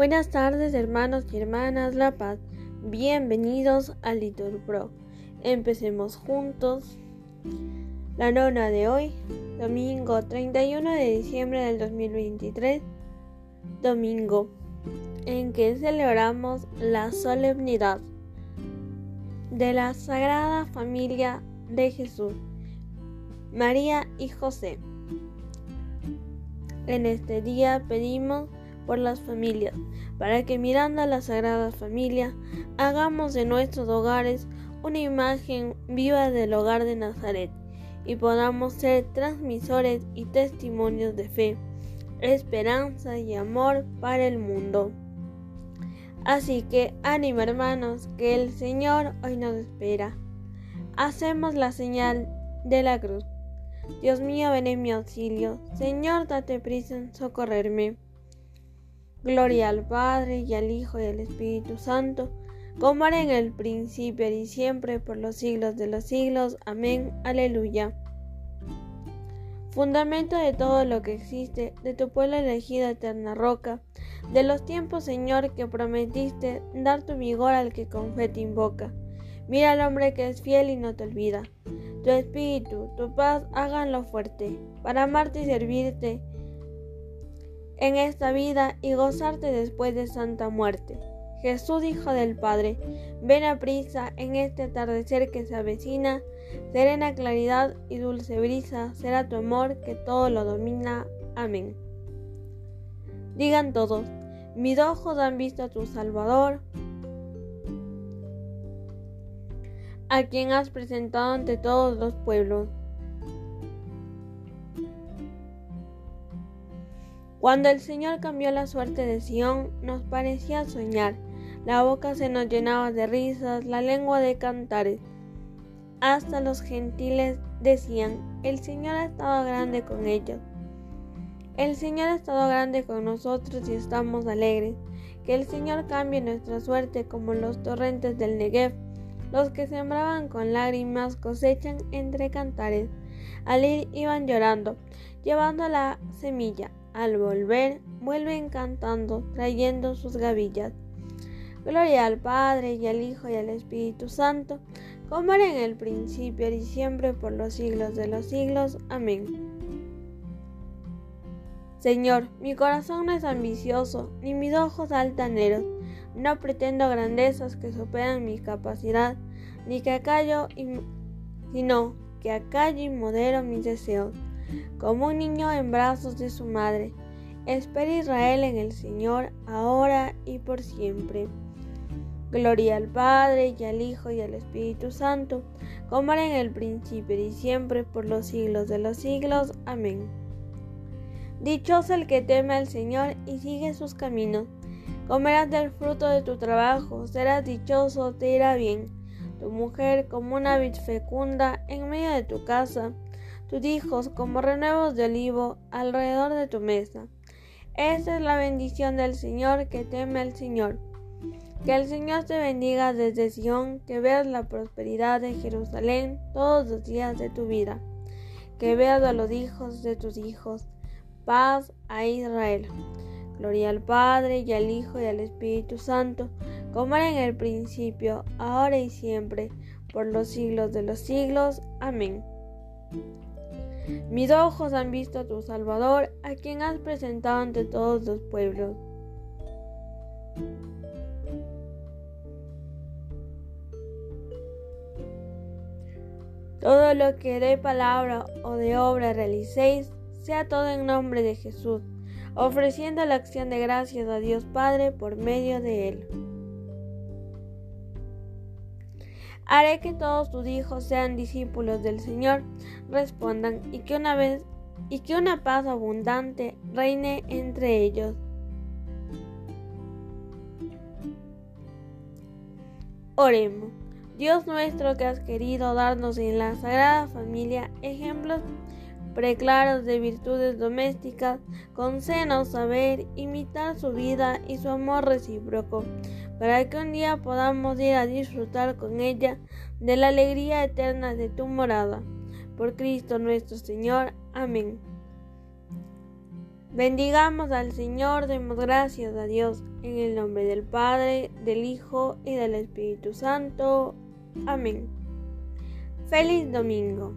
Buenas tardes hermanos y hermanas La Paz, bienvenidos al Litur Pro. Empecemos juntos la nona de hoy, domingo 31 de diciembre del 2023, domingo en que celebramos la solemnidad de la Sagrada Familia de Jesús, María y José. En este día pedimos por las familias, para que mirando a la Sagrada Familia, hagamos de nuestros hogares una imagen viva del hogar de Nazaret y podamos ser transmisores y testimonios de fe, esperanza y amor para el mundo. Así que ánimo hermanos, que el Señor hoy nos espera. Hacemos la señal de la cruz. Dios mío, ven en mi auxilio. Señor, date prisa en socorrerme. Gloria al Padre y al Hijo y al Espíritu Santo, como era en el principio y siempre, por los siglos de los siglos. Amén. Aleluya. Fundamento de todo lo que existe, de tu pueblo elegido, eterna roca, de los tiempos, Señor, que prometiste dar tu vigor al que con fe te invoca. Mira al hombre que es fiel y no te olvida. Tu espíritu, tu paz, háganlo fuerte, para amarte y servirte en esta vida y gozarte después de santa muerte. Jesús, Hijo del Padre, ven a prisa en este atardecer que se avecina, serena claridad y dulce brisa será tu amor que todo lo domina. Amén. Digan todos, mis ojos han visto a tu Salvador, a quien has presentado ante todos los pueblos. Cuando el Señor cambió la suerte de Sión, nos parecía soñar. La boca se nos llenaba de risas, la lengua de cantares. Hasta los gentiles decían, el Señor ha estado grande con ellos. El Señor ha estado grande con nosotros y estamos alegres. Que el Señor cambie nuestra suerte como los torrentes del Negev. Los que sembraban con lágrimas cosechan entre cantares. Al ir iban llorando, llevando la semilla al volver, vuelven cantando, trayendo sus gavillas. Gloria al Padre y al Hijo y al Espíritu Santo, como era en el principio y siempre por los siglos de los siglos. Amén. Señor, mi corazón no es ambicioso, ni mis ojos altaneros. No pretendo grandezas que superan mi capacidad, ni que acallo, sino que acallo y modero mis deseos como un niño en brazos de su madre. Espera Israel en el Señor, ahora y por siempre. Gloria al Padre y al Hijo y al Espíritu Santo, como era en el principio y siempre, por los siglos de los siglos. Amén. Dichoso el que teme al Señor y sigue sus caminos. Comerás del fruto de tu trabajo, serás dichoso, te irá bien. Tu mujer como una vid fecunda en medio de tu casa tus hijos como renuevos de olivo alrededor de tu mesa. Esta es la bendición del Señor que teme al Señor. Que el Señor te bendiga desde Sion, que veas la prosperidad de Jerusalén todos los días de tu vida. Que veas a los hijos de tus hijos. Paz a Israel. Gloria al Padre y al Hijo y al Espíritu Santo, como era en el principio, ahora y siempre, por los siglos de los siglos. Amén. Mis ojos han visto a tu Salvador, a quien has presentado ante todos los pueblos. Todo lo que de palabra o de obra realicéis, sea todo en nombre de Jesús, ofreciendo la acción de gracias a Dios Padre por medio de Él. Haré que todos tus hijos sean discípulos del Señor, respondan, y que una vez y que una paz abundante reine entre ellos. Oremos. Dios nuestro que has querido darnos en la Sagrada Familia ejemplos preclaros de virtudes domésticas, concédenos saber imitar su vida y su amor recíproco para que un día podamos ir a disfrutar con ella de la alegría eterna de tu morada. Por Cristo nuestro Señor. Amén. Bendigamos al Señor, demos gracias a Dios, en el nombre del Padre, del Hijo y del Espíritu Santo. Amén. Feliz domingo.